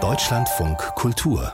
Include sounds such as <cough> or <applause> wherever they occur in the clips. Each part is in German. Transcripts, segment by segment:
Deutschlandfunk Kultur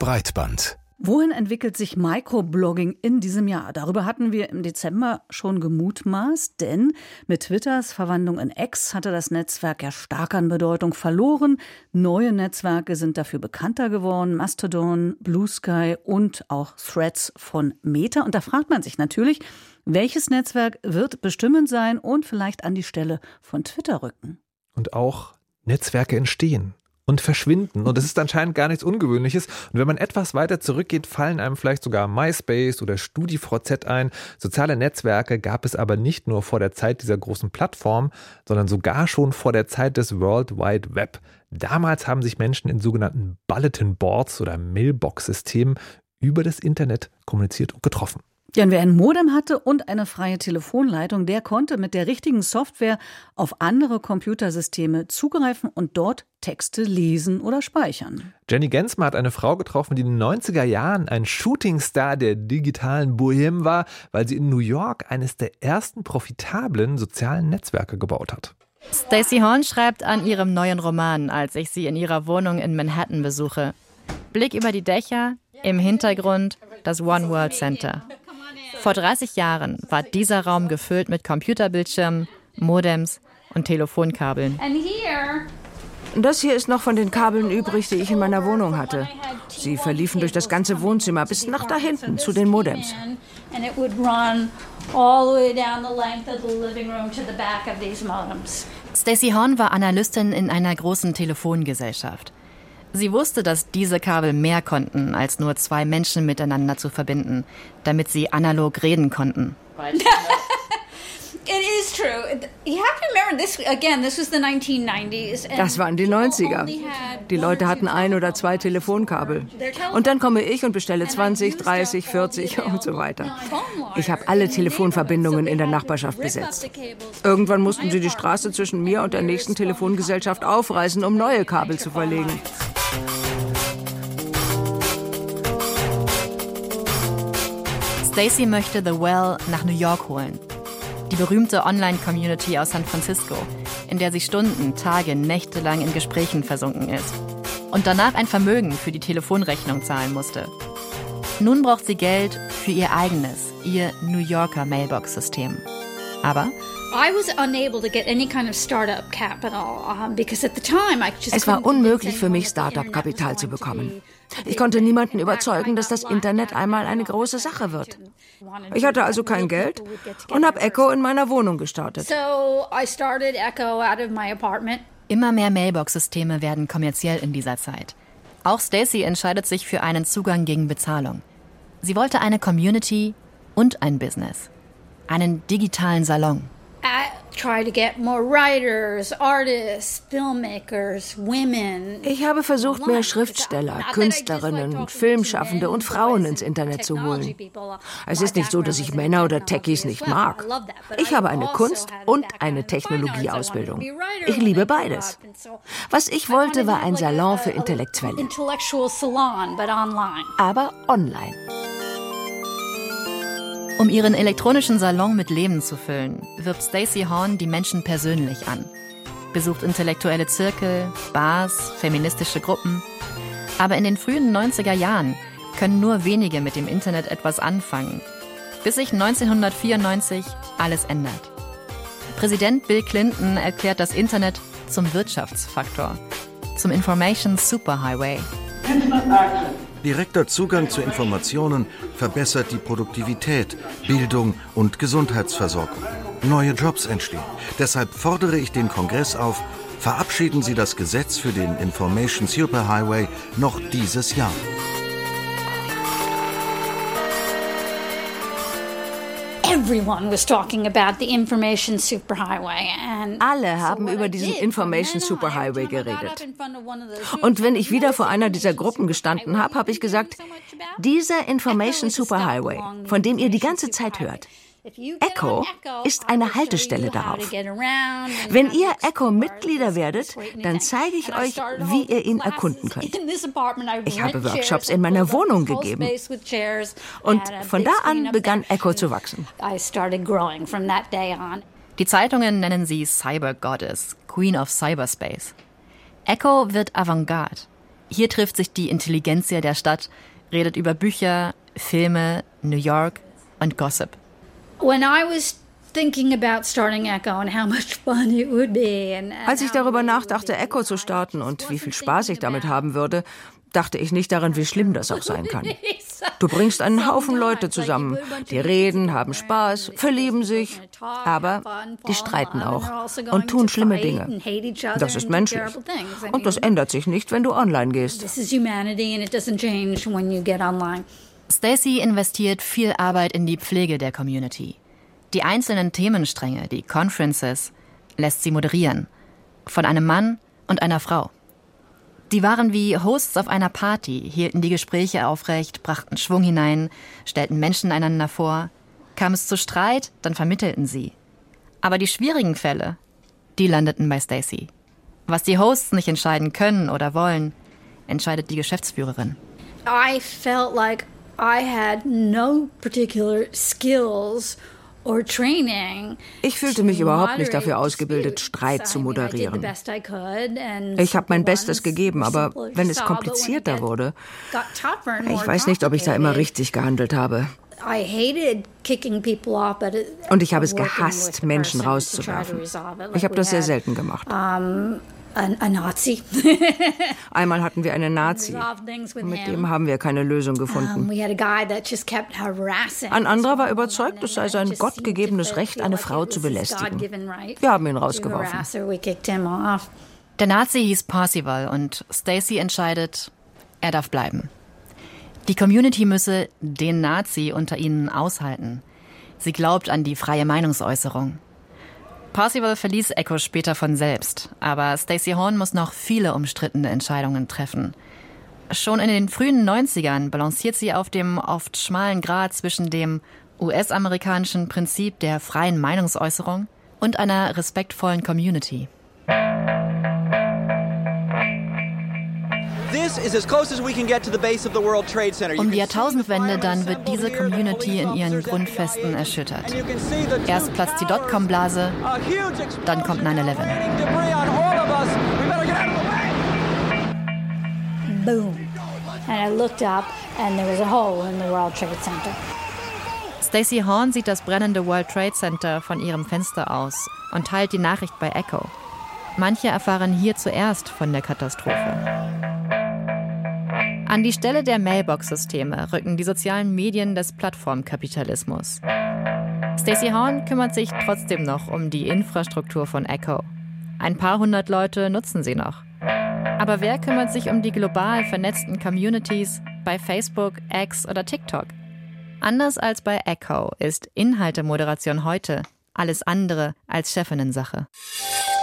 Breitband Wohin entwickelt sich Microblogging in diesem Jahr? Darüber hatten wir im Dezember schon gemutmaßt, denn mit Twitters Verwandlung in X hatte das Netzwerk ja stark an Bedeutung verloren. Neue Netzwerke sind dafür bekannter geworden, Mastodon, Blue Sky und auch Threads von Meta. Und da fragt man sich natürlich, welches Netzwerk wird bestimmend sein und vielleicht an die Stelle von Twitter rücken? Und auch Netzwerke entstehen und verschwinden. Und das ist anscheinend gar nichts Ungewöhnliches. Und wenn man etwas weiter zurückgeht, fallen einem vielleicht sogar MySpace oder StudiVZ ein. Soziale Netzwerke gab es aber nicht nur vor der Zeit dieser großen Plattform, sondern sogar schon vor der Zeit des World Wide Web. Damals haben sich Menschen in sogenannten Bulletin Boards oder Mailbox-Systemen über das Internet kommuniziert und getroffen. Ja, und wer ein Modem hatte und eine freie Telefonleitung, der konnte mit der richtigen Software auf andere Computersysteme zugreifen und dort Texte lesen oder speichern. Jenny Gensmer hat eine Frau getroffen, die in den 90er Jahren ein Shootingstar der digitalen Bohème war, weil sie in New York eines der ersten profitablen sozialen Netzwerke gebaut hat. Stacey Horn schreibt an ihrem neuen Roman, als ich sie in ihrer Wohnung in Manhattan besuche. Blick über die Dächer, im Hintergrund das One World Center. Vor 30 Jahren war dieser Raum gefüllt mit Computerbildschirmen, Modems und Telefonkabeln. Das hier ist noch von den Kabeln übrig, die ich in meiner Wohnung hatte. Sie verliefen durch das ganze Wohnzimmer bis nach da hinten zu den Modems. Stacey Horn war Analystin in einer großen Telefongesellschaft. Sie wusste, dass diese Kabel mehr konnten, als nur zwei Menschen miteinander zu verbinden, damit sie analog reden konnten. Das waren die 90er. Die Leute hatten ein oder zwei Telefonkabel. Und dann komme ich und bestelle 20, 30, 40 und so weiter. Ich habe alle Telefonverbindungen in der Nachbarschaft besetzt. Irgendwann mussten sie die Straße zwischen mir und der nächsten Telefongesellschaft aufreißen, um neue Kabel zu verlegen. Stacy möchte The Well nach New York holen. Die berühmte Online-Community aus San Francisco, in der sie Stunden, Tage, Nächte lang in Gesprächen versunken ist. Und danach ein Vermögen für die Telefonrechnung zahlen musste. Nun braucht sie Geld für ihr eigenes, ihr New Yorker Mailbox-System. Aber es war unmöglich für mich, Startup-Kapital zu bekommen. Ich konnte niemanden überzeugen, dass das Internet einmal eine große Sache wird. Ich hatte also kein Geld und habe Echo in meiner Wohnung gestartet. Immer mehr Mailbox-Systeme werden kommerziell in dieser Zeit. Auch Stacy entscheidet sich für einen Zugang gegen Bezahlung. Sie wollte eine Community und ein Business. Einen digitalen Salon. Ich habe versucht, mehr Schriftsteller, Künstlerinnen, Filmschaffende und Frauen ins Internet zu holen. Es ist nicht so, dass ich Männer oder Techies nicht mag. Ich habe eine also Kunst- und eine Technologieausbildung. Ich liebe beides. Was ich wollte, war ein Salon für Intellektuelle. Aber online. Um ihren elektronischen Salon mit Leben zu füllen, wirbt Stacey Horn die Menschen persönlich an. Besucht intellektuelle Zirkel, Bars, feministische Gruppen. Aber in den frühen 90er Jahren können nur wenige mit dem Internet etwas anfangen, bis sich 1994 alles ändert. Präsident Bill Clinton erklärt das Internet zum Wirtschaftsfaktor, zum Information Superhighway. Internet Direkter Zugang zu Informationen verbessert die Produktivität, Bildung und Gesundheitsversorgung. Neue Jobs entstehen. Deshalb fordere ich den Kongress auf, verabschieden Sie das Gesetz für den Information Superhighway noch dieses Jahr. Alle haben über diesen Information Superhighway geredet. Und wenn ich wieder vor einer dieser Gruppen gestanden habe, habe ich gesagt, dieser Information Superhighway, von dem ihr die ganze Zeit hört, Echo ist eine Haltestelle darauf. Wenn ihr Echo-Mitglieder werdet, dann zeige ich euch, wie ihr ihn erkunden könnt. Ich habe Workshops in meiner Wohnung gegeben. Und von da an begann Echo zu wachsen. Die Zeitungen nennen sie Cyber Goddess, Queen of Cyberspace. Echo wird Avantgarde. Hier trifft sich die Intelligenzia der Stadt, redet über Bücher, Filme, New York und Gossip. When I was als ich darüber nachdachte, Echo zu starten und wie viel Spaß ich damit haben würde, dachte ich nicht daran, wie schlimm das auch sein kann. <laughs> Du bringst einen Haufen Leute zusammen, die reden, haben Spaß, verlieben sich, aber die streiten auch und tun schlimme Dinge. Das ist menschlich. Und das ändert sich nicht, wenn du online gehst. Stacy investiert viel Arbeit in die Pflege der Community. Die einzelnen Themenstränge, die Conferences, lässt sie moderieren. Von einem Mann und einer Frau. Die waren wie Hosts auf einer Party, hielten die Gespräche aufrecht, brachten Schwung hinein, stellten Menschen einander vor. Kam es zu Streit, dann vermittelten sie. Aber die schwierigen Fälle, die landeten bei Stacy. Was die Hosts nicht entscheiden können oder wollen, entscheidet die Geschäftsführerin. I felt like I had no particular skills ich fühlte mich überhaupt nicht dafür ausgebildet, Streit zu moderieren. Ich habe mein Bestes gegeben, aber wenn es komplizierter wurde, ich weiß nicht, ob ich da immer richtig gehandelt habe. Und ich habe es gehasst, Menschen rauszuwerfen. Ich habe das sehr selten gemacht ein, Nazi. <laughs> Einmal hatten wir einen Nazi. Mit dem haben wir keine Lösung gefunden. Ein anderer war überzeugt, es sei sein gottgegebenes Recht, eine Frau zu belästigen. Wir haben ihn rausgeworfen. Der Nazi hieß Parsival und Stacy entscheidet, er darf bleiben. Die Community müsse den Nazi unter ihnen aushalten. Sie glaubt an die freie Meinungsäußerung. Parsival verließ Echo später von selbst, aber Stacey Horn muss noch viele umstrittene Entscheidungen treffen. Schon in den frühen 90ern balanciert sie auf dem oft schmalen Grad zwischen dem US-amerikanischen Prinzip der freien Meinungsäußerung und einer respektvollen Community. Um die Jahrtausendwende dann wird diese Community in ihren Grundfesten erschüttert. Erst platzt die Dotcom-Blase, dann kommt 9-11. Boom. And I looked up and there was a hole in the World Trade Center. Stacey Horn sieht das brennende World Trade Center von ihrem Fenster aus und teilt die Nachricht bei Echo. Manche erfahren hier zuerst von der Katastrophe. An die Stelle der Mailbox-Systeme rücken die sozialen Medien des Plattformkapitalismus. Stacey Horn kümmert sich trotzdem noch um die Infrastruktur von Echo. Ein paar hundert Leute nutzen sie noch. Aber wer kümmert sich um die global vernetzten Communities bei Facebook, X oder TikTok? Anders als bei Echo ist Inhaltemoderation heute alles andere als Chefinnensache. sache